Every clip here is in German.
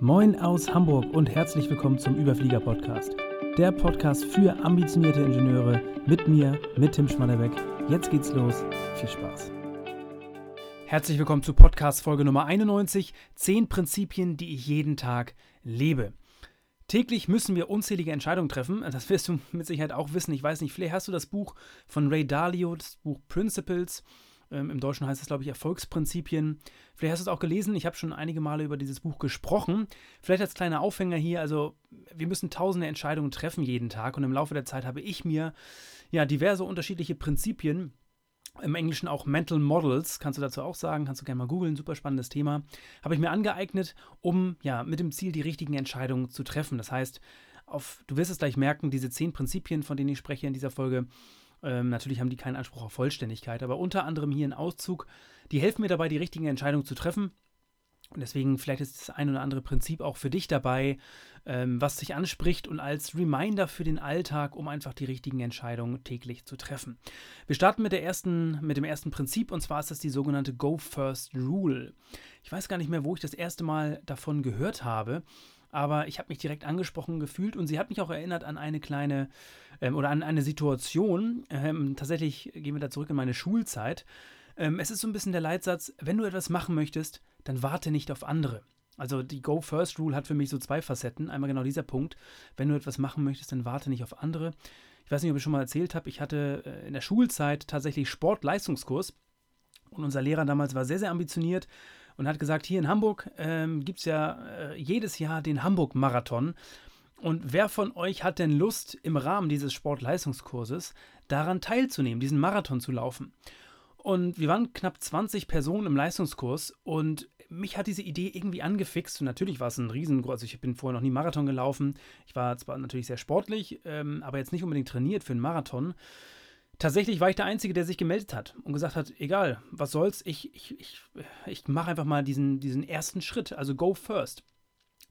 Moin aus Hamburg und herzlich willkommen zum Überflieger Podcast. Der Podcast für ambitionierte Ingenieure mit mir, mit Tim Schmannerbeck. Jetzt geht's los. Viel Spaß. Herzlich willkommen zu Podcast Folge Nummer 91. 10 Prinzipien, die ich jeden Tag lebe. Täglich müssen wir unzählige Entscheidungen treffen. Das wirst du mit Sicherheit auch wissen. Ich weiß nicht, vielleicht hast du das Buch von Ray Dalio, das Buch Principles. Ähm, Im Deutschen heißt es, glaube ich, Erfolgsprinzipien. Vielleicht hast du es auch gelesen. Ich habe schon einige Male über dieses Buch gesprochen. Vielleicht als kleiner Aufhänger hier. Also, wir müssen tausende Entscheidungen treffen jeden Tag. Und im Laufe der Zeit habe ich mir ja diverse unterschiedliche Prinzipien im Englischen auch Mental Models, kannst du dazu auch sagen, kannst du gerne mal googeln, super spannendes Thema, habe ich mir angeeignet, um ja mit dem Ziel die richtigen Entscheidungen zu treffen. Das heißt, auf, du wirst es gleich merken, diese zehn Prinzipien, von denen ich spreche in dieser Folge, ähm, natürlich haben die keinen Anspruch auf Vollständigkeit, aber unter anderem hier ein Auszug, die helfen mir dabei, die richtigen Entscheidungen zu treffen. Und deswegen vielleicht ist das ein oder andere Prinzip auch für dich dabei, ähm, was dich anspricht und als Reminder für den Alltag, um einfach die richtigen Entscheidungen täglich zu treffen. Wir starten mit, der ersten, mit dem ersten Prinzip und zwar ist das die sogenannte Go First Rule. Ich weiß gar nicht mehr, wo ich das erste Mal davon gehört habe aber ich habe mich direkt angesprochen gefühlt und sie hat mich auch erinnert an eine kleine ähm, oder an eine Situation. Ähm, tatsächlich gehen wir da zurück in meine Schulzeit. Ähm, es ist so ein bisschen der Leitsatz, wenn du etwas machen möchtest, dann warte nicht auf andere. Also die Go First Rule hat für mich so zwei Facetten. Einmal genau dieser Punkt, wenn du etwas machen möchtest, dann warte nicht auf andere. Ich weiß nicht, ob ich schon mal erzählt habe, ich hatte äh, in der Schulzeit tatsächlich Sportleistungskurs und unser Lehrer damals war sehr, sehr ambitioniert und hat gesagt, hier in Hamburg ähm, gibt es ja äh, jedes Jahr den Hamburg-Marathon. Und wer von euch hat denn Lust, im Rahmen dieses Sportleistungskurses daran teilzunehmen, diesen Marathon zu laufen? Und wir waren knapp 20 Personen im Leistungskurs und mich hat diese Idee irgendwie angefixt. Und natürlich war es ein Riesen, also ich bin vorher noch nie Marathon gelaufen. Ich war zwar natürlich sehr sportlich, ähm, aber jetzt nicht unbedingt trainiert für einen Marathon. Tatsächlich war ich der Einzige, der sich gemeldet hat und gesagt hat, egal, was soll's, ich, ich, ich, ich mache einfach mal diesen, diesen ersten Schritt, also go first.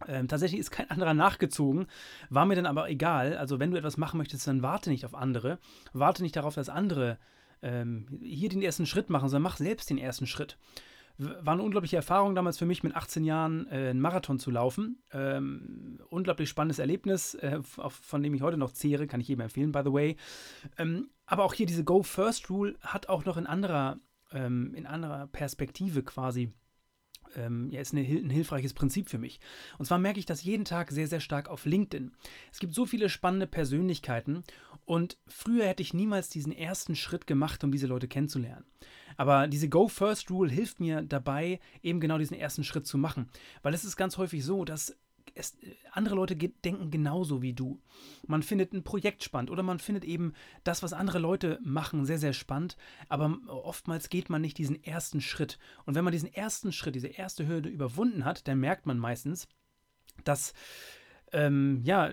Ähm, tatsächlich ist kein anderer nachgezogen, war mir dann aber egal. Also wenn du etwas machen möchtest, dann warte nicht auf andere, warte nicht darauf, dass andere ähm, hier den ersten Schritt machen, sondern mach selbst den ersten Schritt war eine unglaubliche Erfahrung damals für mich, mit 18 Jahren äh, einen Marathon zu laufen. Ähm, unglaublich spannendes Erlebnis, äh, von dem ich heute noch zehre, kann ich jedem empfehlen, by the way. Ähm, aber auch hier diese Go First Rule hat auch noch in anderer, ähm, in anderer Perspektive quasi ähm, ja, ist eine, ein hilfreiches Prinzip für mich. Und zwar merke ich das jeden Tag sehr, sehr stark auf LinkedIn. Es gibt so viele spannende Persönlichkeiten und früher hätte ich niemals diesen ersten Schritt gemacht, um diese Leute kennenzulernen. Aber diese Go First Rule hilft mir dabei, eben genau diesen ersten Schritt zu machen. Weil es ist ganz häufig so, dass es, andere Leute denken genauso wie du. Man findet ein Projekt spannend oder man findet eben das, was andere Leute machen, sehr, sehr spannend. Aber oftmals geht man nicht diesen ersten Schritt. Und wenn man diesen ersten Schritt, diese erste Hürde überwunden hat, dann merkt man meistens, dass ähm, ja,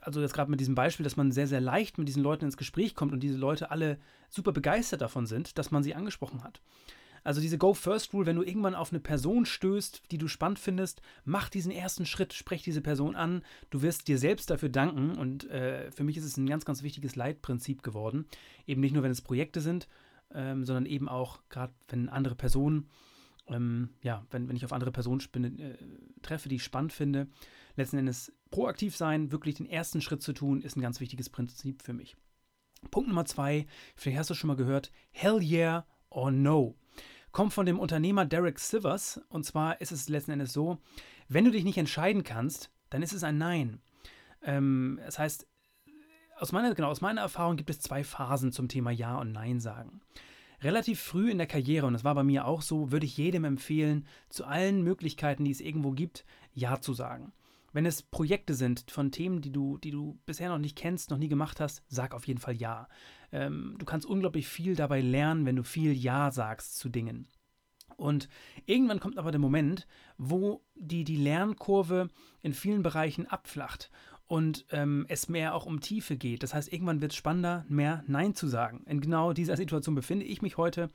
also jetzt gerade mit diesem Beispiel, dass man sehr, sehr leicht mit diesen Leuten ins Gespräch kommt und diese Leute alle super begeistert davon sind, dass man sie angesprochen hat. Also diese Go First Rule, wenn du irgendwann auf eine Person stößt, die du spannend findest, mach diesen ersten Schritt, sprech diese Person an. Du wirst dir selbst dafür danken und äh, für mich ist es ein ganz, ganz wichtiges Leitprinzip geworden. Eben nicht nur, wenn es Projekte sind, ähm, sondern eben auch gerade, wenn andere Personen, ähm, ja, wenn, wenn ich auf andere Personen spinne, äh, treffe, die ich spannend finde, letzten Endes proaktiv sein, wirklich den ersten Schritt zu tun, ist ein ganz wichtiges Prinzip für mich. Punkt Nummer zwei, vielleicht hast du schon mal gehört, Hell yeah or no kommt von dem Unternehmer Derek Sivers. Und zwar ist es letzten Endes so, wenn du dich nicht entscheiden kannst, dann ist es ein Nein. Ähm, das heißt, aus meiner, genau, aus meiner Erfahrung gibt es zwei Phasen zum Thema Ja und Nein sagen. Relativ früh in der Karriere, und das war bei mir auch so, würde ich jedem empfehlen, zu allen Möglichkeiten, die es irgendwo gibt, Ja zu sagen. Wenn es Projekte sind von Themen, die du, die du bisher noch nicht kennst, noch nie gemacht hast, sag auf jeden Fall Ja. Ähm, du kannst unglaublich viel dabei lernen, wenn du viel Ja sagst zu Dingen. Und irgendwann kommt aber der Moment, wo die, die Lernkurve in vielen Bereichen abflacht und ähm, es mehr auch um Tiefe geht. Das heißt, irgendwann wird es spannender, mehr Nein zu sagen. In genau dieser Situation befinde ich mich heute.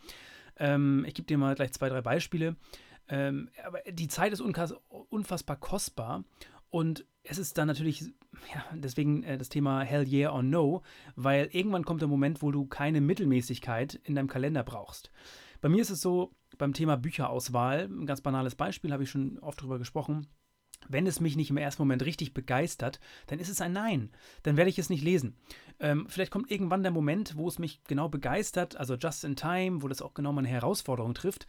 Ähm, ich gebe dir mal gleich zwei, drei Beispiele. Ähm, aber die Zeit ist unfassbar kostbar und es ist dann natürlich, ja, deswegen äh, das Thema Hell yeah or no, weil irgendwann kommt der Moment, wo du keine Mittelmäßigkeit in deinem Kalender brauchst. Bei mir ist es so, beim Thema Bücherauswahl, ein ganz banales Beispiel, habe ich schon oft drüber gesprochen. wenn es mich nicht im ersten Moment richtig begeistert, dann ist es ein Nein. Dann werde ich es nicht lesen. Ähm, vielleicht kommt irgendwann der Moment, wo es mich genau begeistert, also just in time, wo das auch genau meine Herausforderung trifft.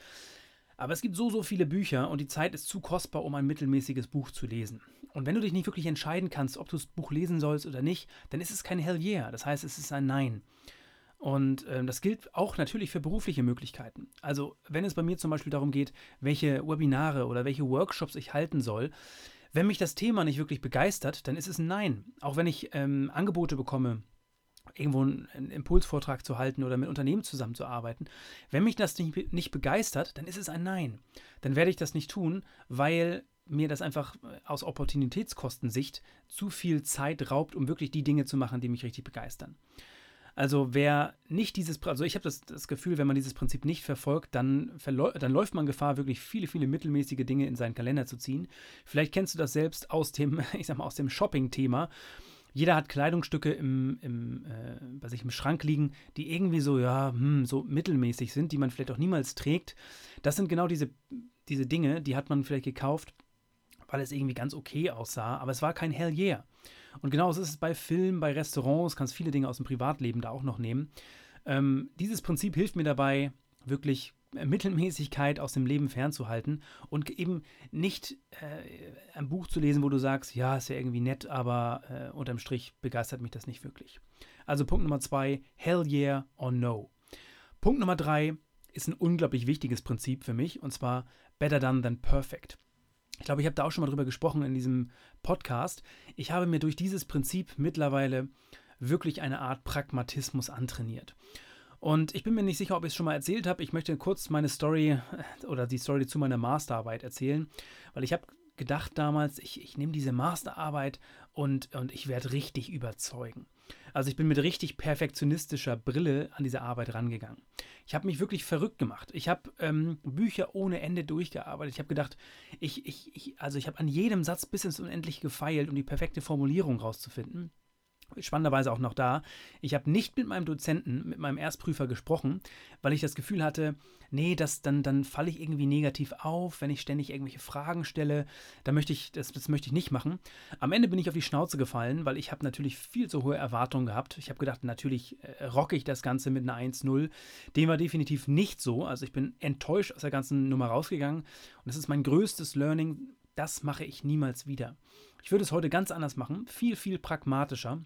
Aber es gibt so, so viele Bücher und die Zeit ist zu kostbar, um ein mittelmäßiges Buch zu lesen. Und wenn du dich nicht wirklich entscheiden kannst, ob du das Buch lesen sollst oder nicht, dann ist es kein Hell yeah. Das heißt, es ist ein Nein. Und ähm, das gilt auch natürlich für berufliche Möglichkeiten. Also wenn es bei mir zum Beispiel darum geht, welche Webinare oder welche Workshops ich halten soll, wenn mich das Thema nicht wirklich begeistert, dann ist es ein Nein. Auch wenn ich ähm, Angebote bekomme, irgendwo einen Impulsvortrag zu halten oder mit Unternehmen zusammenzuarbeiten. Wenn mich das nicht, nicht begeistert, dann ist es ein Nein. Dann werde ich das nicht tun, weil mir das einfach äh, aus Opportunitätskostensicht zu viel Zeit raubt, um wirklich die Dinge zu machen, die mich richtig begeistern. Also wer nicht dieses, also ich habe das, das, Gefühl, wenn man dieses Prinzip nicht verfolgt, dann, dann läuft man Gefahr, wirklich viele, viele mittelmäßige Dinge in seinen Kalender zu ziehen. Vielleicht kennst du das selbst aus dem, ich sag mal, aus dem Shopping-Thema. Jeder hat Kleidungsstücke im, im, äh, bei sich im Schrank liegen, die irgendwie so, ja, hm, so mittelmäßig sind, die man vielleicht auch niemals trägt. Das sind genau diese, diese Dinge, die hat man vielleicht gekauft, weil es irgendwie ganz okay aussah, aber es war kein Hell yeah. Und genauso ist es bei Filmen, bei Restaurants, kannst viele Dinge aus dem Privatleben da auch noch nehmen. Ähm, dieses Prinzip hilft mir dabei, wirklich Mittelmäßigkeit aus dem Leben fernzuhalten und eben nicht äh, ein Buch zu lesen, wo du sagst, ja, ist ja irgendwie nett, aber äh, unterm Strich begeistert mich das nicht wirklich. Also Punkt Nummer zwei, hell yeah or no. Punkt Nummer drei ist ein unglaublich wichtiges Prinzip für mich und zwar better done than perfect. Ich glaube, ich habe da auch schon mal drüber gesprochen in diesem Podcast. Ich habe mir durch dieses Prinzip mittlerweile wirklich eine Art Pragmatismus antrainiert. Und ich bin mir nicht sicher, ob ich es schon mal erzählt habe. Ich möchte kurz meine Story äh, oder die Story zu meiner Masterarbeit erzählen, weil ich habe gedacht damals, ich, ich nehme diese Masterarbeit und, und ich werde richtig überzeugen. Also ich bin mit richtig perfektionistischer Brille an diese Arbeit rangegangen. Ich habe mich wirklich verrückt gemacht. Ich habe ähm, Bücher ohne Ende durchgearbeitet. Ich habe gedacht, ich, ich, ich, also ich habe an jedem Satz bis ins Unendliche gefeilt, um die perfekte Formulierung rauszufinden spannenderweise auch noch da, ich habe nicht mit meinem Dozenten, mit meinem Erstprüfer gesprochen, weil ich das Gefühl hatte, nee, das, dann, dann falle ich irgendwie negativ auf, wenn ich ständig irgendwelche Fragen stelle. Da möchte ich, das, das möchte ich nicht machen. Am Ende bin ich auf die Schnauze gefallen, weil ich habe natürlich viel zu hohe Erwartungen gehabt. Ich habe gedacht, natürlich äh, rocke ich das Ganze mit einer 1-0. Dem war definitiv nicht so. Also ich bin enttäuscht aus der ganzen Nummer rausgegangen. Und das ist mein größtes Learning. Das mache ich niemals wieder. Ich würde es heute ganz anders machen, viel, viel pragmatischer.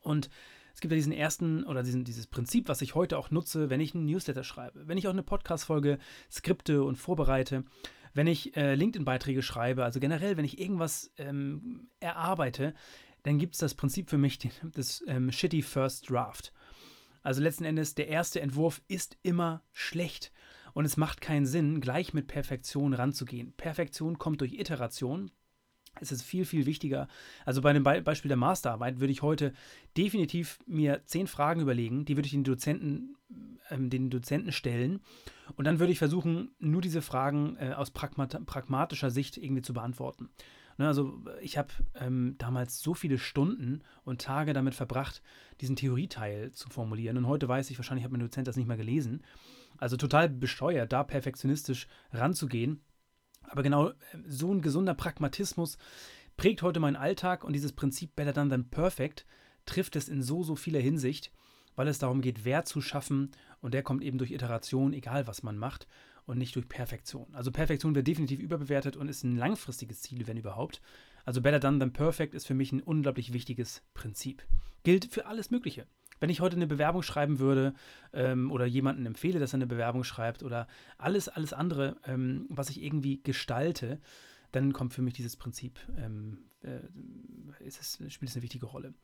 Und es gibt ja diesen ersten oder diesen, dieses Prinzip, was ich heute auch nutze, wenn ich einen Newsletter schreibe, wenn ich auch eine Podcast-Folge skripte und vorbereite, wenn ich äh, LinkedIn-Beiträge schreibe, also generell, wenn ich irgendwas ähm, erarbeite, dann gibt es das Prinzip für mich des ähm, Shitty First Draft. Also letzten Endes, der erste Entwurf ist immer schlecht. Und es macht keinen Sinn, gleich mit Perfektion ranzugehen. Perfektion kommt durch Iteration es ist viel, viel wichtiger. Also bei dem Be Beispiel der Masterarbeit würde ich heute definitiv mir zehn Fragen überlegen, die würde ich den Dozenten, ähm, den Dozenten stellen. Und dann würde ich versuchen, nur diese Fragen äh, aus pragmat pragmatischer Sicht irgendwie zu beantworten. Ne, also ich habe ähm, damals so viele Stunden und Tage damit verbracht, diesen Theorieteil zu formulieren. Und heute weiß ich, wahrscheinlich hat mein Dozent das nicht mehr gelesen. Also total bescheuert, da perfektionistisch ranzugehen. Aber genau so ein gesunder Pragmatismus prägt heute meinen Alltag und dieses Prinzip Better Done Than Perfect trifft es in so, so vieler Hinsicht, weil es darum geht, Wert zu schaffen und der kommt eben durch Iteration, egal was man macht, und nicht durch Perfektion. Also Perfektion wird definitiv überbewertet und ist ein langfristiges Ziel, wenn überhaupt. Also Better Done Than Perfect ist für mich ein unglaublich wichtiges Prinzip. Gilt für alles Mögliche. Wenn ich heute eine Bewerbung schreiben würde ähm, oder jemanden empfehle, dass er eine Bewerbung schreibt oder alles, alles andere, ähm, was ich irgendwie gestalte, dann kommt für mich dieses Prinzip, ähm, äh, es, spielt es eine wichtige Rolle.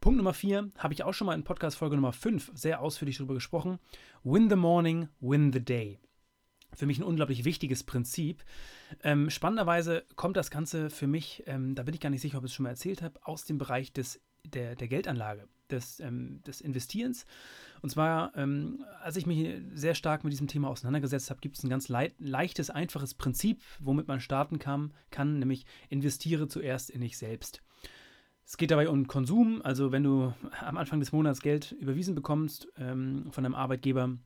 Punkt Nummer vier habe ich auch schon mal in Podcast-Folge Nummer 5 sehr ausführlich darüber gesprochen. Win the morning, win the day. Für mich ein unglaublich wichtiges Prinzip. Ähm, spannenderweise kommt das Ganze für mich, ähm, da bin ich gar nicht sicher, ob ich es schon mal erzählt habe, aus dem Bereich des der, der Geldanlage, des, ähm, des Investierens. Und zwar, ähm, als ich mich sehr stark mit diesem Thema auseinandergesetzt habe, gibt es ein ganz le leichtes, einfaches Prinzip, womit man starten kann, kann, nämlich investiere zuerst in dich selbst. Es geht dabei um Konsum, also wenn du am Anfang des Monats Geld überwiesen bekommst ähm, von deinem Arbeitgeber,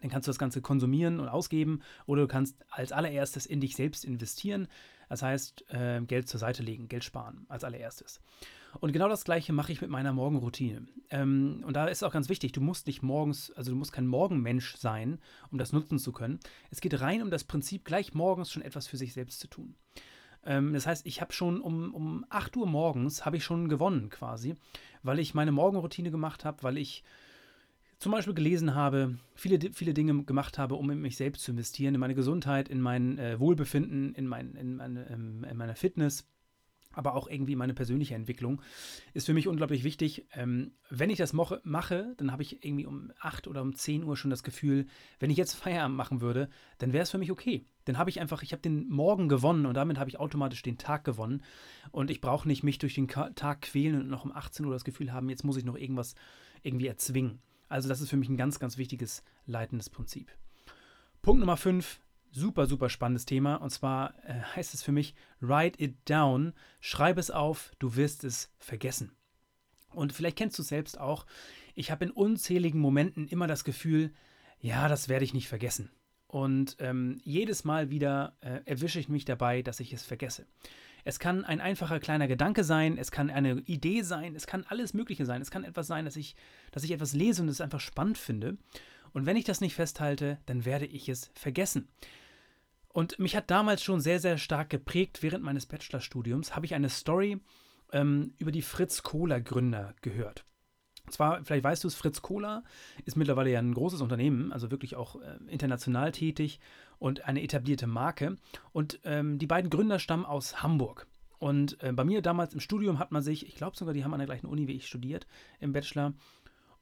dann kannst du das Ganze konsumieren und ausgeben oder du kannst als allererstes in dich selbst investieren. Das heißt, äh, Geld zur Seite legen, Geld sparen als allererstes. Und genau das gleiche mache ich mit meiner Morgenroutine. Ähm, und da ist auch ganz wichtig, du musst nicht morgens, also du musst kein Morgenmensch sein, um das nutzen zu können. Es geht rein um das Prinzip, gleich morgens schon etwas für sich selbst zu tun. Ähm, das heißt, ich habe schon um, um 8 Uhr morgens, habe ich schon gewonnen quasi, weil ich meine Morgenroutine gemacht habe, weil ich zum Beispiel gelesen habe, viele, viele Dinge gemacht habe, um in mich selbst zu investieren, in meine Gesundheit, in mein äh, Wohlbefinden, in, mein, in, meine, ähm, in meine Fitness, aber auch irgendwie meine persönliche Entwicklung, ist für mich unglaublich wichtig. Ähm, wenn ich das mache, dann habe ich irgendwie um 8 oder um 10 Uhr schon das Gefühl, wenn ich jetzt Feierabend machen würde, dann wäre es für mich okay. Dann habe ich einfach, ich habe den Morgen gewonnen und damit habe ich automatisch den Tag gewonnen. Und ich brauche nicht mich durch den Tag quälen und noch um 18 Uhr das Gefühl haben, jetzt muss ich noch irgendwas irgendwie erzwingen. Also das ist für mich ein ganz, ganz wichtiges leitendes Prinzip. Punkt Nummer 5, super, super spannendes Thema. Und zwar äh, heißt es für mich, write it down, schreib es auf, du wirst es vergessen. Und vielleicht kennst du es selbst auch. Ich habe in unzähligen Momenten immer das Gefühl, ja, das werde ich nicht vergessen. Und ähm, jedes Mal wieder äh, erwische ich mich dabei, dass ich es vergesse. Es kann ein einfacher kleiner Gedanke sein, es kann eine Idee sein, es kann alles Mögliche sein. Es kann etwas sein, dass ich, dass ich etwas lese und es einfach spannend finde. Und wenn ich das nicht festhalte, dann werde ich es vergessen. Und mich hat damals schon sehr, sehr stark geprägt, während meines Bachelorstudiums, habe ich eine Story ähm, über die Fritz-Cola-Gründer gehört. Und zwar, vielleicht weißt du es, Fritz Cola ist mittlerweile ja ein großes Unternehmen, also wirklich auch äh, international tätig und eine etablierte Marke. Und ähm, die beiden Gründer stammen aus Hamburg. Und äh, bei mir damals im Studium hat man sich, ich glaube sogar, die haben an der gleichen Uni wie ich studiert, im Bachelor,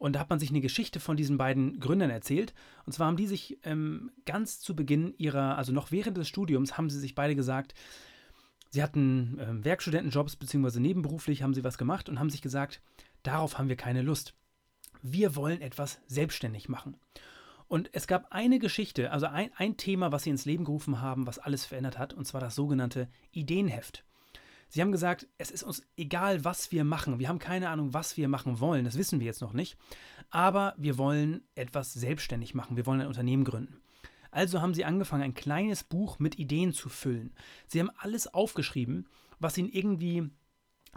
und da hat man sich eine Geschichte von diesen beiden Gründern erzählt. Und zwar haben die sich ähm, ganz zu Beginn ihrer, also noch während des Studiums, haben sie sich beide gesagt, sie hatten ähm, Werkstudentenjobs, beziehungsweise nebenberuflich haben sie was gemacht und haben sich gesagt, darauf haben wir keine Lust. Wir wollen etwas selbstständig machen. Und es gab eine Geschichte, also ein, ein Thema, was sie ins Leben gerufen haben, was alles verändert hat, und zwar das sogenannte Ideenheft. Sie haben gesagt, es ist uns egal, was wir machen. Wir haben keine Ahnung, was wir machen wollen. Das wissen wir jetzt noch nicht. Aber wir wollen etwas selbstständig machen. Wir wollen ein Unternehmen gründen. Also haben sie angefangen, ein kleines Buch mit Ideen zu füllen. Sie haben alles aufgeschrieben, was ihnen irgendwie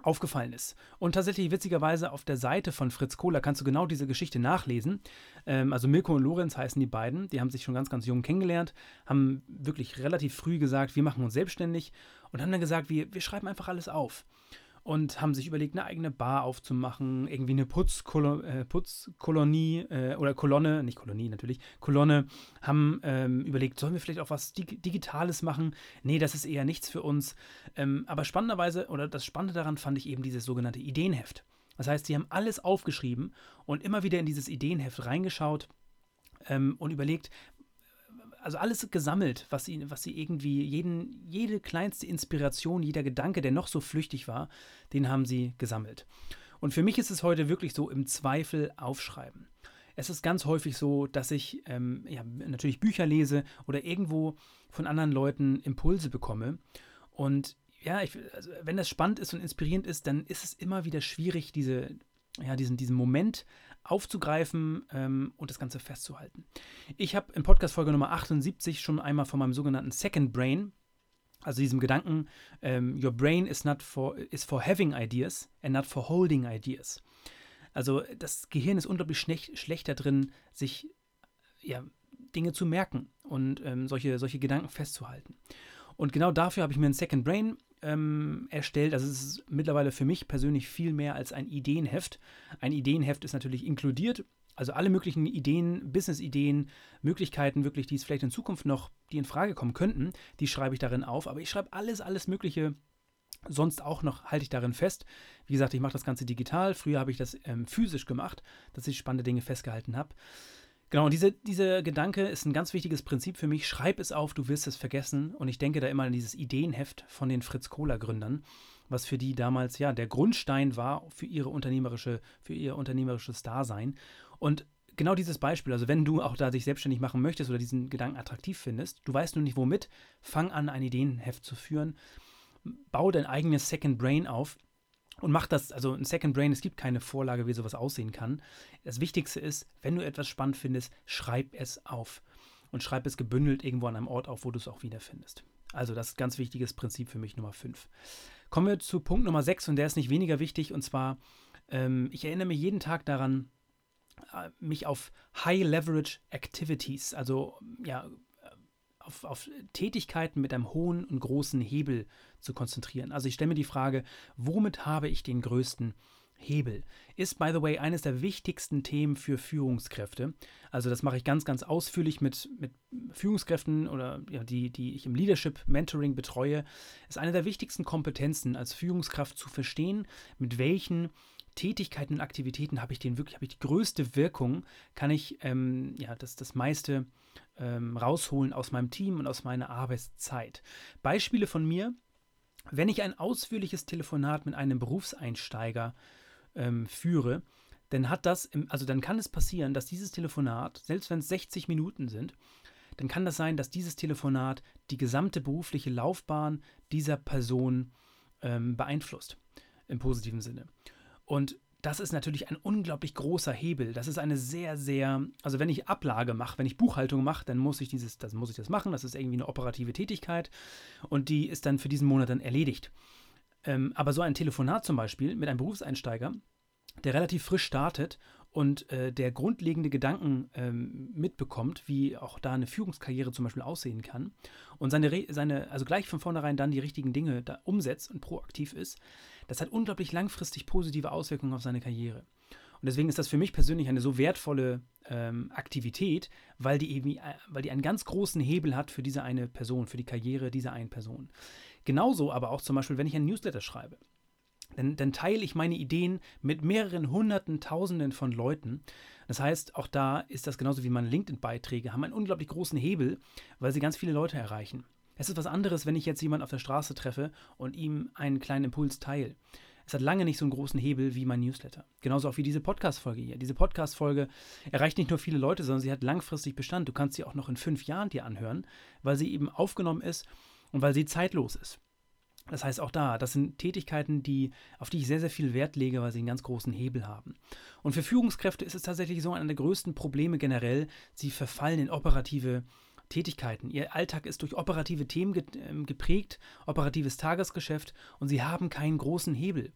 aufgefallen ist. Und tatsächlich witzigerweise auf der Seite von Fritz Kohler kannst du genau diese Geschichte nachlesen. Ähm, also Milko und Lorenz heißen die beiden. Die haben sich schon ganz, ganz jung kennengelernt, haben wirklich relativ früh gesagt, wir machen uns selbstständig und haben dann gesagt, wir, wir schreiben einfach alles auf und haben sich überlegt, eine eigene Bar aufzumachen, irgendwie eine Putzkolo äh, Putzkolonie äh, oder Kolonne, nicht Kolonie natürlich, Kolonne, haben ähm, überlegt, sollen wir vielleicht auch was Dig Digitales machen? Nee, das ist eher nichts für uns. Ähm, aber spannenderweise, oder das Spannende daran fand ich eben dieses sogenannte Ideenheft. Das heißt, sie haben alles aufgeschrieben und immer wieder in dieses Ideenheft reingeschaut ähm, und überlegt, also alles gesammelt, was sie, was sie irgendwie, jeden, jede kleinste Inspiration, jeder Gedanke, der noch so flüchtig war, den haben sie gesammelt. Und für mich ist es heute wirklich so im Zweifel aufschreiben. Es ist ganz häufig so, dass ich ähm, ja, natürlich Bücher lese oder irgendwo von anderen Leuten Impulse bekomme. Und ja, ich, also wenn das spannend ist und inspirierend ist, dann ist es immer wieder schwierig, diese, ja, diesen, diesen Moment aufzugreifen ähm, und das Ganze festzuhalten. Ich habe in Podcast-Folge Nummer 78 schon einmal von meinem sogenannten Second Brain, also diesem Gedanken, ähm, your brain is not for, is for having ideas and not for holding ideas. Also das Gehirn ist unglaublich schlecht, schlechter drin, sich ja, Dinge zu merken und ähm, solche, solche Gedanken festzuhalten. Und genau dafür habe ich mir ein Second Brain ähm, erstellt. Also es ist mittlerweile für mich persönlich viel mehr als ein Ideenheft. Ein Ideenheft ist natürlich inkludiert. Also alle möglichen Ideen, Business-Ideen, Möglichkeiten wirklich, die es vielleicht in Zukunft noch, die in Frage kommen könnten, die schreibe ich darin auf. Aber ich schreibe alles, alles Mögliche sonst auch noch, halte ich darin fest. Wie gesagt, ich mache das Ganze digital. Früher habe ich das ähm, physisch gemacht, dass ich spannende Dinge festgehalten habe. Genau, und diese, dieser Gedanke ist ein ganz wichtiges Prinzip für mich. Schreib es auf, du wirst es vergessen. Und ich denke da immer an dieses Ideenheft von den Fritz-Cola-Gründern, was für die damals ja der Grundstein war für ihre unternehmerische, für ihr unternehmerisches Dasein. Und genau dieses Beispiel, also wenn du auch da dich selbstständig machen möchtest oder diesen Gedanken attraktiv findest, du weißt nur nicht womit, fang an, ein Ideenheft zu führen, bau dein eigenes Second Brain auf und mach das, also ein Second Brain, es gibt keine Vorlage, wie sowas aussehen kann. Das Wichtigste ist, wenn du etwas spannend findest, schreib es auf. Und schreib es gebündelt irgendwo an einem Ort auf, wo du es auch wiederfindest. Also das ist ein ganz wichtiges Prinzip für mich Nummer 5. Kommen wir zu Punkt Nummer 6 und der ist nicht weniger wichtig und zwar, ähm, ich erinnere mich jeden Tag daran, äh, mich auf High Leverage Activities, also ja, auf, auf, Tätigkeiten mit einem hohen und großen Hebel zu konzentrieren. Also ich stelle mir die Frage, womit habe ich den größten Hebel? Ist, by the way, eines der wichtigsten Themen für Führungskräfte. Also das mache ich ganz, ganz ausführlich mit, mit Führungskräften oder ja, die, die ich im Leadership Mentoring betreue. Ist eine der wichtigsten Kompetenzen als Führungskraft zu verstehen, mit welchen Tätigkeiten und Aktivitäten habe ich den wirklich, habe ich die größte Wirkung, kann ich ähm, ja das, das meiste ähm, rausholen aus meinem Team und aus meiner Arbeitszeit. Beispiele von mir, wenn ich ein ausführliches Telefonat mit einem Berufseinsteiger ähm, führe, dann hat das, also dann kann es passieren, dass dieses Telefonat, selbst wenn es 60 Minuten sind, dann kann das sein, dass dieses Telefonat die gesamte berufliche Laufbahn dieser Person ähm, beeinflusst, im positiven Sinne. Und das ist natürlich ein unglaublich großer Hebel. Das ist eine sehr, sehr, also wenn ich Ablage mache, wenn ich Buchhaltung mache, dann muss ich dieses, das muss ich das machen. Das ist irgendwie eine operative Tätigkeit und die ist dann für diesen Monat dann erledigt. Ähm, aber so ein Telefonat zum Beispiel mit einem Berufseinsteiger, der relativ frisch startet und äh, der grundlegende Gedanken ähm, mitbekommt, wie auch da eine Führungskarriere zum Beispiel aussehen kann und seine, seine, also gleich von vornherein dann die richtigen Dinge da umsetzt und proaktiv ist, das hat unglaublich langfristig positive Auswirkungen auf seine Karriere. Und deswegen ist das für mich persönlich eine so wertvolle ähm, Aktivität, weil die, eben, äh, weil die einen ganz großen Hebel hat für diese eine Person, für die Karriere dieser einen Person. Genauso aber auch zum Beispiel, wenn ich ein Newsletter schreibe. Dann, dann, teile ich meine Ideen mit mehreren hunderten, tausenden von Leuten. Das heißt, auch da ist das genauso wie meine LinkedIn-Beiträge, haben einen unglaublich großen Hebel, weil sie ganz viele Leute erreichen. Es ist was anderes, wenn ich jetzt jemanden auf der Straße treffe und ihm einen kleinen Impuls teile. Es hat lange nicht so einen großen Hebel wie mein Newsletter. Genauso auch wie diese Podcast-Folge hier. Diese Podcast-Folge erreicht nicht nur viele Leute, sondern sie hat langfristig Bestand. Du kannst sie auch noch in fünf Jahren dir anhören, weil sie eben aufgenommen ist und weil sie zeitlos ist. Das heißt, auch da, das sind Tätigkeiten, die, auf die ich sehr, sehr viel Wert lege, weil sie einen ganz großen Hebel haben. Und für Führungskräfte ist es tatsächlich so einer der größten Probleme generell, sie verfallen in operative Tätigkeiten. Ihr Alltag ist durch operative Themen ähm, geprägt, operatives Tagesgeschäft und sie haben keinen großen Hebel.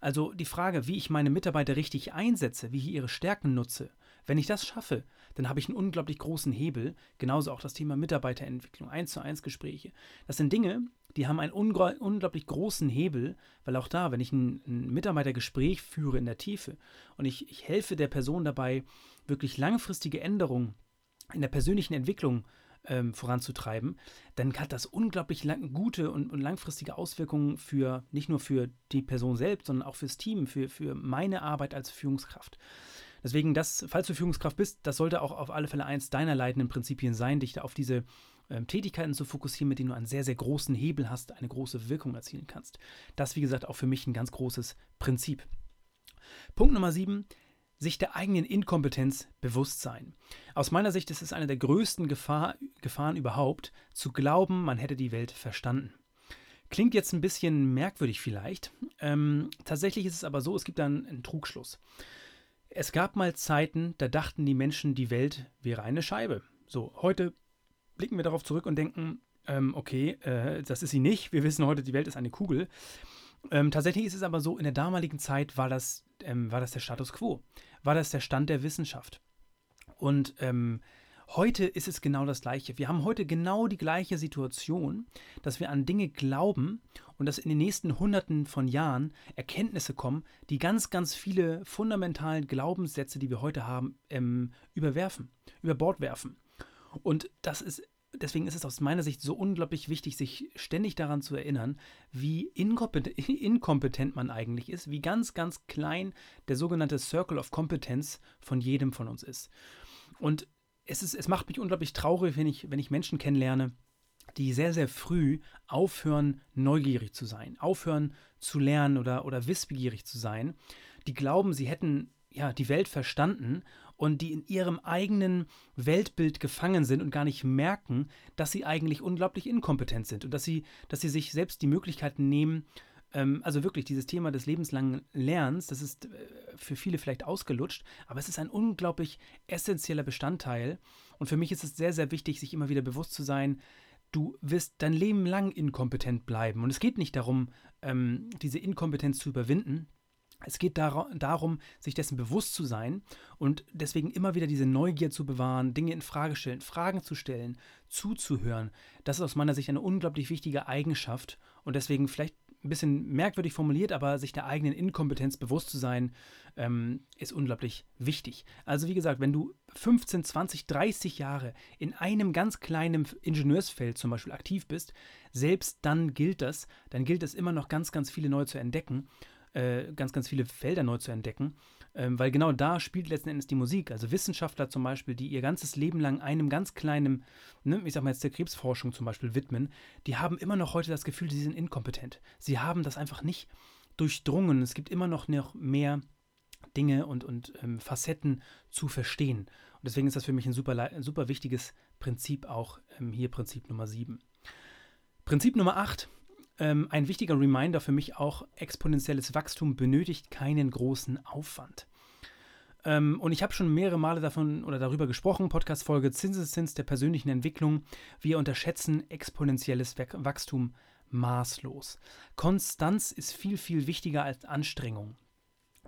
Also die Frage, wie ich meine Mitarbeiter richtig einsetze, wie ich ihre Stärken nutze, wenn ich das schaffe, dann habe ich einen unglaublich großen Hebel. Genauso auch das Thema Mitarbeiterentwicklung, 1 zu 1 Gespräche. Das sind Dinge, die haben einen unglaublich großen Hebel, weil auch da, wenn ich ein, ein Mitarbeitergespräch führe in der Tiefe und ich, ich helfe der Person dabei, wirklich langfristige Änderungen in der persönlichen Entwicklung ähm, voranzutreiben, dann hat das unglaublich lang, gute und, und, langfristige Auswirkungen für nicht nur für die Person selbst, sondern auch fürs Team, für, für meine Arbeit als Führungskraft. Deswegen, das, falls du Führungskraft bist, das sollte auch auf alle Fälle eins deiner leitenden Prinzipien sein, dich da auf diese ähm, Tätigkeiten zu fokussieren, mit denen du einen sehr, sehr großen Hebel hast, eine große Wirkung erzielen kannst. Das, wie gesagt, auch für mich ein ganz großes Prinzip. Punkt Nummer sieben, sich der eigenen Inkompetenz bewusst sein. Aus meiner Sicht ist es eine der größten Gefahr, Gefahren überhaupt, zu glauben, man hätte die Welt verstanden. Klingt jetzt ein bisschen merkwürdig vielleicht. Ähm, tatsächlich ist es aber so, es gibt da einen, einen Trugschluss. Es gab mal Zeiten, da dachten die Menschen, die Welt wäre eine Scheibe. So, heute blicken wir darauf zurück und denken, ähm, okay, äh, das ist sie nicht. Wir wissen heute, die Welt ist eine Kugel. Ähm, tatsächlich ist es aber so, in der damaligen Zeit war das, ähm, war das der Status quo, war das der Stand der Wissenschaft. Und ähm, heute ist es genau das Gleiche. Wir haben heute genau die gleiche Situation, dass wir an Dinge glauben und dass in den nächsten Hunderten von Jahren Erkenntnisse kommen, die ganz, ganz viele fundamentalen Glaubenssätze, die wir heute haben, ähm, überwerfen, über Bord werfen. Und das ist deswegen ist es aus meiner Sicht so unglaublich wichtig, sich ständig daran zu erinnern, wie inkompetent, man eigentlich ist, wie ganz, ganz klein der sogenannte Circle of Competence von jedem von uns ist. Und es, ist, es macht mich unglaublich traurig, wenn ich, wenn ich Menschen kennenlerne, die sehr, sehr früh aufhören, neugierig zu sein, aufhören zu lernen oder, oder wissbegierig zu sein, die glauben, sie hätten ja, die Welt verstanden und die in ihrem eigenen Weltbild gefangen sind und gar nicht merken, dass sie eigentlich unglaublich inkompetent sind und dass sie, dass sie sich selbst die Möglichkeiten nehmen, Ähm, also wirklich, dieses Thema des lebenslangen Lernens, das ist äh, für viele vielleicht ausgelutscht, aber es ist ein unglaublich essentieller Bestandteil. Und für mich ist es sehr, sehr wichtig, sich immer wieder bewusst zu sein, du wirst dein Leben lang inkompetent bleiben. Und es geht nicht darum, ähm, diese Inkompetenz zu überwinden. Es geht dar darum, sich dessen bewusst zu sein und deswegen immer wieder diese Neugier zu bewahren, Dinge in Frage stellen, Fragen zu stellen, zuzuhören. Das ist aus meiner Sicht eine unglaublich wichtige Eigenschaft und deswegen vielleicht ein bisschen merkwürdig formuliert, aber sich der eigenen Inkompetenz bewusst zu sein, ähm, ist unglaublich wichtig. Also wie gesagt, wenn du 15, 20, 30 Jahre in einem ganz kleinen Ingenieursfeld zum Beispiel aktiv bist, selbst dann gilt das, dann gilt es immer noch ganz, ganz viele neu zu entdecken, äh, ganz, ganz viele Felder neu zu entdecken. Ähm, weil genau da spielt letzten Endes die Musik. Also Wissenschaftler zum Beispiel, die ihr ganzes Leben lang einem ganz kleinen, ne, ich sag mal jetzt der Krebsforschung zum Beispiel widmen, die haben immer noch heute das Gefühl, sie sind inkompetent. Sie haben das einfach nicht durchdrungen. Es gibt immer noch, noch mehr Dinge und, und ähm, Facetten zu verstehen. Und deswegen ist das für mich ein super, ein super wichtiges Prinzip, auch ähm, hier Prinzip Nummer 7. Prinzip Nummer 8 ähm, ein wichtiger Reminder für mich auch, exponentielles Wachstum benötigt keinen großen Aufwand. Ähm, und ich habe schon mehrere Male davon oder darüber gesprochen, Podcast-Folge Zinseszins der persönlichen Entwicklung. Wir unterschätzen exponentielles Wachstum maßlos. Konstanz ist viel, viel wichtiger als Anstrengung.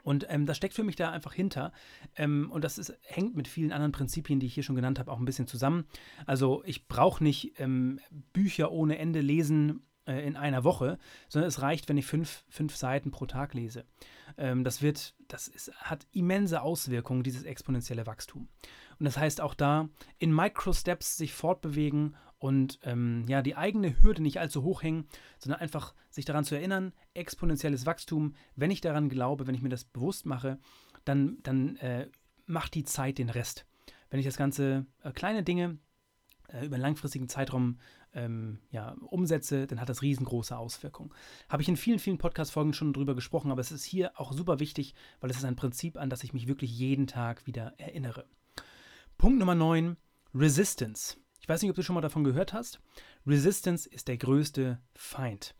Und ähm, das steckt für mich da einfach hinter. Ähm, und das ist, hängt mit vielen anderen Prinzipien, die ich hier schon genannt habe, auch ein bisschen zusammen. Also ich brauche nicht ähm, Bücher ohne Ende lesen äh, in einer Woche, sondern es reicht, wenn ich fünf, fünf Seiten pro Tag lese. Ähm, das wird, das ist, hat immense Auswirkungen, dieses exponentielle Wachstum. Und das heißt auch da, in Micro-Steps sich fortbewegen und ähm, ja, die eigene Hürde nicht allzu hoch hängen, sondern einfach sich daran zu erinnern, exponentielles Wachstum, wenn ich daran glaube, wenn ich mir das bewusst mache, dann, dann äh, macht die Zeit den Rest. Wenn ich das Ganze, äh, kleine Dinge äh, über einen langfristigen Zeitraum ähm, ja, umsetze, dann hat das riesengroße Auswirkungen. Habe ich in vielen, vielen Podcast-Folgen schon drüber gesprochen, aber es ist hier auch super wichtig, weil es ist ein Prinzip, an das ich mich wirklich jeden Tag wieder erinnere. Punkt Nummer 9, Resistance. Ich weiß nicht, ob du schon mal davon gehört hast. Resistance ist der größte Feind.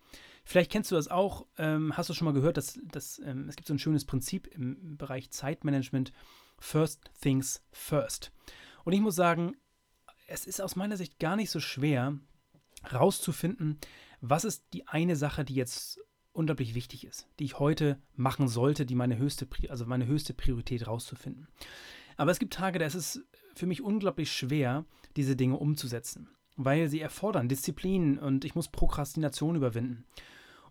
Vielleicht kennst du das auch, ähm, hast du schon mal gehört, dass, dass ähm, es gibt so ein schönes Prinzip im Bereich Zeitmanagement, First Things First. Und ich muss sagen, es ist aus meiner Sicht gar nicht so schwer, rauszufinden, was ist die eine Sache, die jetzt unglaublich wichtig ist, die ich heute machen sollte, die meine höchste, also meine höchste Priorität rauszufinden. Aber es gibt Tage, da ist es für mich unglaublich schwer, diese Dinge umzusetzen, weil sie erfordern Disziplin und ich muss Prokrastination überwinden.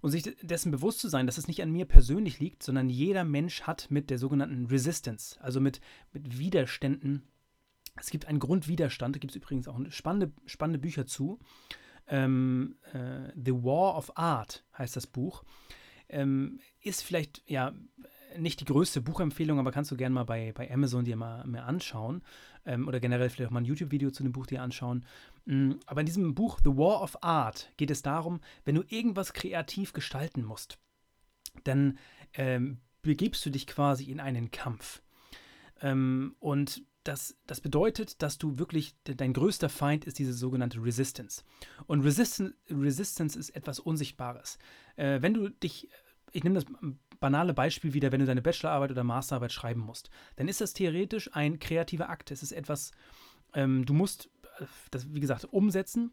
Und sich dessen bewusst zu sein, dass es nicht an mir persönlich liegt, sondern jeder Mensch hat mit der sogenannten Resistance, also mit, mit Widerständen, es gibt einen Grundwiderstand, da gibt es übrigens auch spannende, spannende Bücher zu, ähm, äh, The War of Art heißt das Buch. Ähm, ist vielleicht ja nicht die größte Buchempfehlung, aber kannst du gerne mal bei, bei Amazon dir mal, mal anschauen. Ähm, oder generell vielleicht auch mal ein YouTube-Video zu dem Buch dir anschauen. Mhm, aber in diesem Buch The War of Art geht es darum, wenn du irgendwas kreativ gestalten musst, dann ähm, begibst du dich quasi in einen Kampf. Ähm, und das, das bedeutet, dass du wirklich, dein größter Feind ist diese sogenannte Resistance. Und Resistance, Resistance ist etwas Unsichtbares. Äh, wenn du dich, ich nehme das banale Beispiel wieder, wenn du deine Bachelorarbeit oder Masterarbeit schreiben musst, dann ist das theoretisch ein kreativer Akt. Es ist etwas, ähm, du musst äh, das, wie gesagt, umsetzen.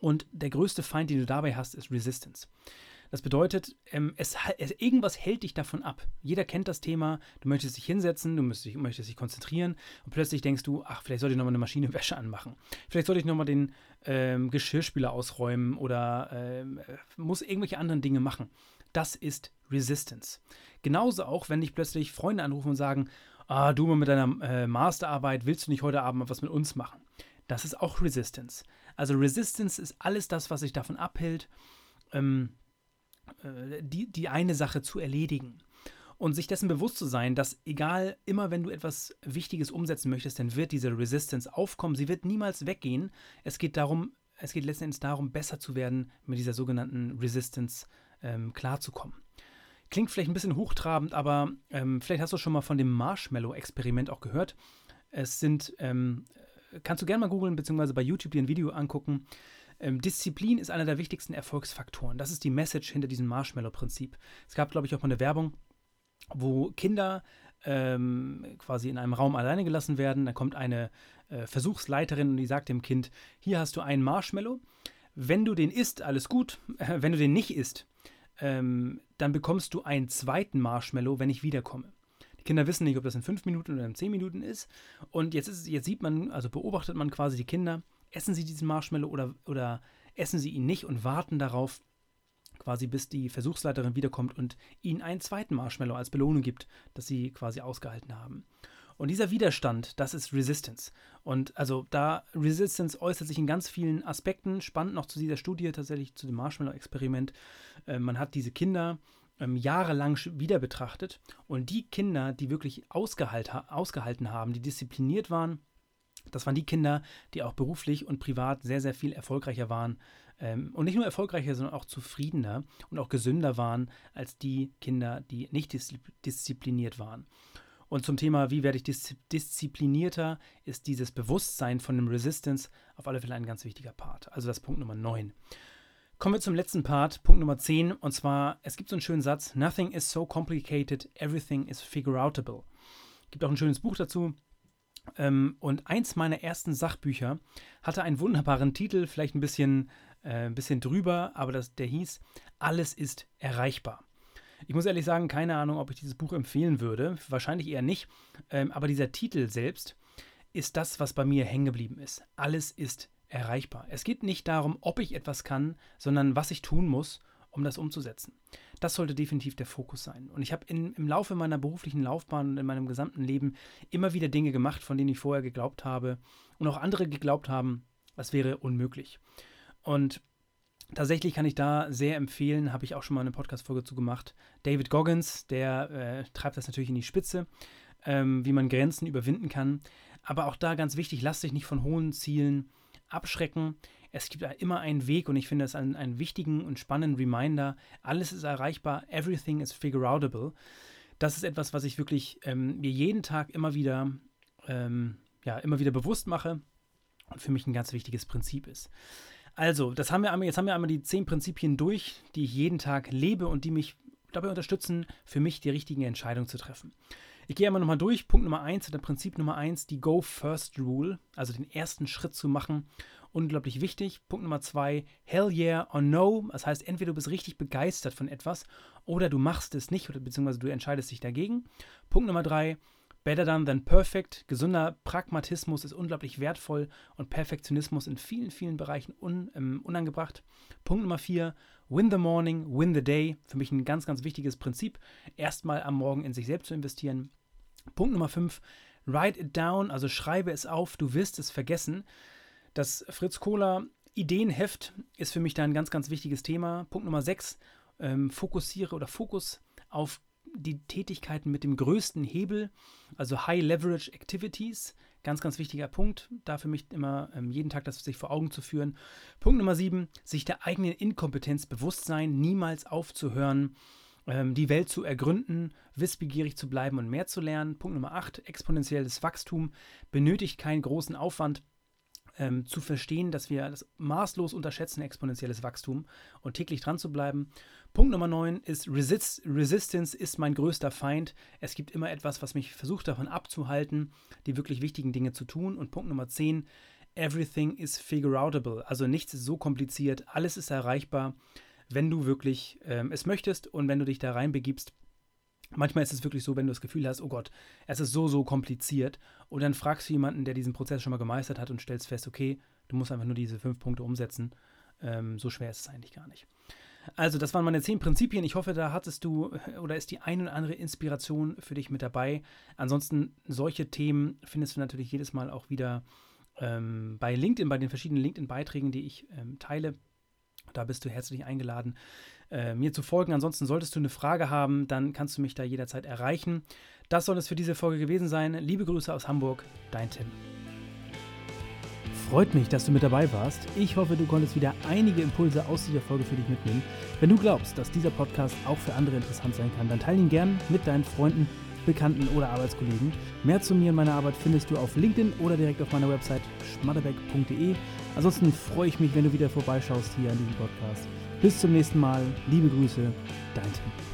Und der größte Feind, den du dabei hast, ist Resistance. Das bedeutet, ähm, es, es, irgendwas hält dich davon ab. Jeder kennt das Thema, du möchtest dich hinsetzen, du möchtest, möchtest dich konzentrieren und plötzlich denkst du, ach, vielleicht sollte ich nochmal eine Maschine Wäsche anmachen. Vielleicht sollte ich nochmal den ähm, Geschirrspüler ausräumen oder ähm, muss irgendwelche anderen Dinge machen. Das ist Resistance. Genauso auch, wenn dich plötzlich Freunde anrufen und sagen, ah, du mal mit deiner äh, Masterarbeit, willst du nicht heute Abend was mit uns machen? Das ist auch Resistance. Also Resistance ist alles das, was sich davon abhält, ähm, äh, die, die eine Sache zu erledigen. Und sich dessen bewusst zu sein, dass egal, immer wenn du etwas Wichtiges umsetzen möchtest, dann wird diese Resistance aufkommen. Sie wird niemals weggehen. Es geht darum, es geht letztendlich darum, besser zu werden, mit dieser sogenannten Resistance ähm, klarzukommen. Klingt vielleicht ein bisschen hochtrabend, aber ähm, vielleicht hast du schon mal von dem Marshmallow-Experiment auch gehört. Es sind, ähm, kannst du gerne mal googeln, beziehungsweise bei YouTube dir ein Video angucken. Ähm, Disziplin ist einer der wichtigsten Erfolgsfaktoren. Das ist die Message hinter diesem Marshmallow-Prinzip. Es gab, glaube ich, auch mal eine Werbung, wo Kinder ähm, quasi in einem Raum alleine gelassen werden. Da kommt eine äh, Versuchsleiterin und die sagt dem Kind: Hier hast du einen Marshmallow. Wenn du den isst, alles gut. Wenn du den nicht isst, ähm, dann bekommst du einen zweiten Marshmallow, wenn ich wiederkomme. Die Kinder wissen nicht, ob das in fünf Minuten oder in zehn Minuten ist. Und jetzt, ist, jetzt sieht man, also beobachtet man quasi die Kinder, essen sie diesen Marshmallow oder, oder essen sie ihn nicht und warten darauf, quasi bis die Versuchsleiterin wiederkommt und ihnen einen zweiten Marshmallow als Belohnung gibt, dass sie quasi ausgehalten haben. Und dieser Widerstand, das ist Resistance. Und also da Resistance äußert sich in ganz vielen Aspekten. Spannend noch zu dieser Studie, tatsächlich zu dem Marshmallow-Experiment. Äh, man hat diese Kinder ähm, jahrelang wieder betrachtet. Und die Kinder, die wirklich ausgehalt, ausgehalten haben, die diszipliniert waren, das waren die Kinder, die auch beruflich und privat sehr, sehr viel erfolgreicher waren. Ähm, und nicht nur erfolgreicher, sondern auch zufriedener und auch gesünder waren als die Kinder, die nicht diszipliniert waren. Und zum Thema, wie werde ich disziplinierter, ist dieses Bewusstsein von dem Resistance auf alle Fälle ein ganz wichtiger Part. Also das Punkt Nummer 9. Kommen wir zum letzten Part, Punkt Nummer 10. Und zwar, es gibt so einen schönen Satz: Nothing is so complicated, everything is figure-outable. Gibt auch ein schönes Buch dazu. Ähm, und eins meiner ersten Sachbücher hatte einen wunderbaren Titel, vielleicht ein bisschen, äh, ein bisschen drüber, aber das, der hieß Alles ist erreichbar. Ich muss ehrlich sagen, keine Ahnung, ob ich dieses Buch empfehlen würde. Wahrscheinlich eher nicht. Ähm, aber dieser Titel selbst ist das, was bei mir hängen geblieben ist. Alles ist erreichbar. Es geht nicht darum, ob ich etwas kann, sondern was ich tun muss, um das umzusetzen. Das sollte definitiv der Fokus sein. Und ich habe im Laufe meiner beruflichen Laufbahn und in meinem gesamten Leben immer wieder Dinge gemacht, von denen ich vorher geglaubt habe und auch andere geglaubt haben, das wäre unmöglich. Und Tatsächlich kann ich da sehr empfehlen, habe ich auch schon mal eine Podcast-Folge zu gemacht. David Goggins, der äh, treibt das natürlich in die Spitze, ähm, wie man Grenzen überwinden kann. Aber auch da ganz wichtig, lasst dich nicht von hohen Zielen abschrecken. Es gibt immer einen Weg und ich finde das einen, einen wichtigen und spannenden Reminder. Alles ist erreichbar, everything is figure-outable. Das ist etwas, was ich wirklich ähm, mir jeden Tag immer wieder, ähm, ja, immer wieder bewusst mache und für mich ein ganz wichtiges Prinzip ist. Also, das haben wir einmal, jetzt haben wir einmal die zehn Prinzipien durch, die ich jeden Tag lebe und die mich dabei unterstützen, für mich die richtigen Entscheidungen zu treffen. Ich gehe einmal nochmal durch. Punkt Nummer eins oder Prinzip Nummer eins, die Go First Rule, also den ersten Schritt zu machen. Unglaublich wichtig. Punkt Nummer zwei, Hell yeah or no. Das heißt, entweder du bist richtig begeistert von etwas oder du machst es nicht, beziehungsweise du entscheidest dich dagegen. Punkt Nummer drei, Better done than perfect. Gesunder Pragmatismus ist unglaublich wertvoll und Perfektionismus in vielen, vielen Bereichen un, ähm, unangebracht. Punkt Nummer vier: Win the morning, win the day. Für mich ein ganz, ganz wichtiges Prinzip. Erstmal am Morgen in sich selbst zu investieren. Punkt Nummer fünf: Write it down, also schreibe es auf, du wirst es vergessen. Das Fritz Kohler Ideenheft ist für mich da ein ganz, ganz wichtiges Thema. Punkt Nummer sechs: ähm, Fokussiere oder Fokus auf die Tätigkeiten mit dem größten Hebel, also High Leverage Activities. Ganz, ganz wichtiger Punkt, da für mich immer ähm, jeden Tag das sich vor Augen zu führen. Punkt Nummer sieben, sich der eigenen Inkompetenz bewusst sein, niemals aufzuhören, ähm, die Welt zu ergründen, wissbegierig zu bleiben und mehr zu lernen. Punkt Nummer acht, exponentielles Wachstum benötigt keinen großen Aufwand. Ähm, zu verstehen, dass wir das maßlos unterschätzen, exponentielles Wachstum und täglich dran zu bleiben. Punkt Nummer 9 ist Resist Resistance ist mein größter Feind. Es gibt immer etwas, was mich versucht davon abzuhalten, die wirklich wichtigen Dinge zu tun. Und Punkt Nummer 10, Everything is figure-outable. Also nichts ist so kompliziert, alles ist erreichbar, wenn du wirklich ähm, es möchtest und wenn du dich da reinbegibst. Manchmal ist es wirklich so, wenn du das Gefühl hast, oh Gott, es ist so, so kompliziert. Und dann fragst du jemanden, der diesen Prozess schon mal gemeistert hat und stellst fest, okay, du musst einfach nur diese fünf Punkte umsetzen. Ähm, so schwer ist es eigentlich gar nicht. Also, das waren meine zehn Prinzipien. Ich hoffe, da hattest du oder ist die ein oder andere Inspiration für dich mit dabei. Ansonsten, solche Themen findest du natürlich jedes Mal auch wieder ähm, bei LinkedIn, bei den verschiedenen LinkedIn-Beiträgen, die ich ähm, teile. Da bist du herzlich eingeladen, äh, mir zu folgen. Ansonsten, solltest du eine Frage haben, dann kannst du mich da jederzeit erreichen. Das soll es für diese Folge gewesen sein. Liebe Grüße aus Hamburg, dein Tim. Freut mich, dass du mit dabei warst. Ich hoffe, du konntest wieder einige Impulse aus dieser Folge für dich mitnehmen. Wenn du glaubst, dass dieser Podcast auch für andere interessant sein kann, dann teile ihn gern mit deinen Freunden, Bekannten oder Arbeitskollegen. Mehr zu mir und meiner Arbeit findest du auf LinkedIn oder direkt auf meiner Website schmatterbeck.de. Ansonsten freue ich mich, wenn du wieder vorbeischaust hier an diesem Podcast. Bis zum nächsten Mal. Liebe Grüße, dein Tim.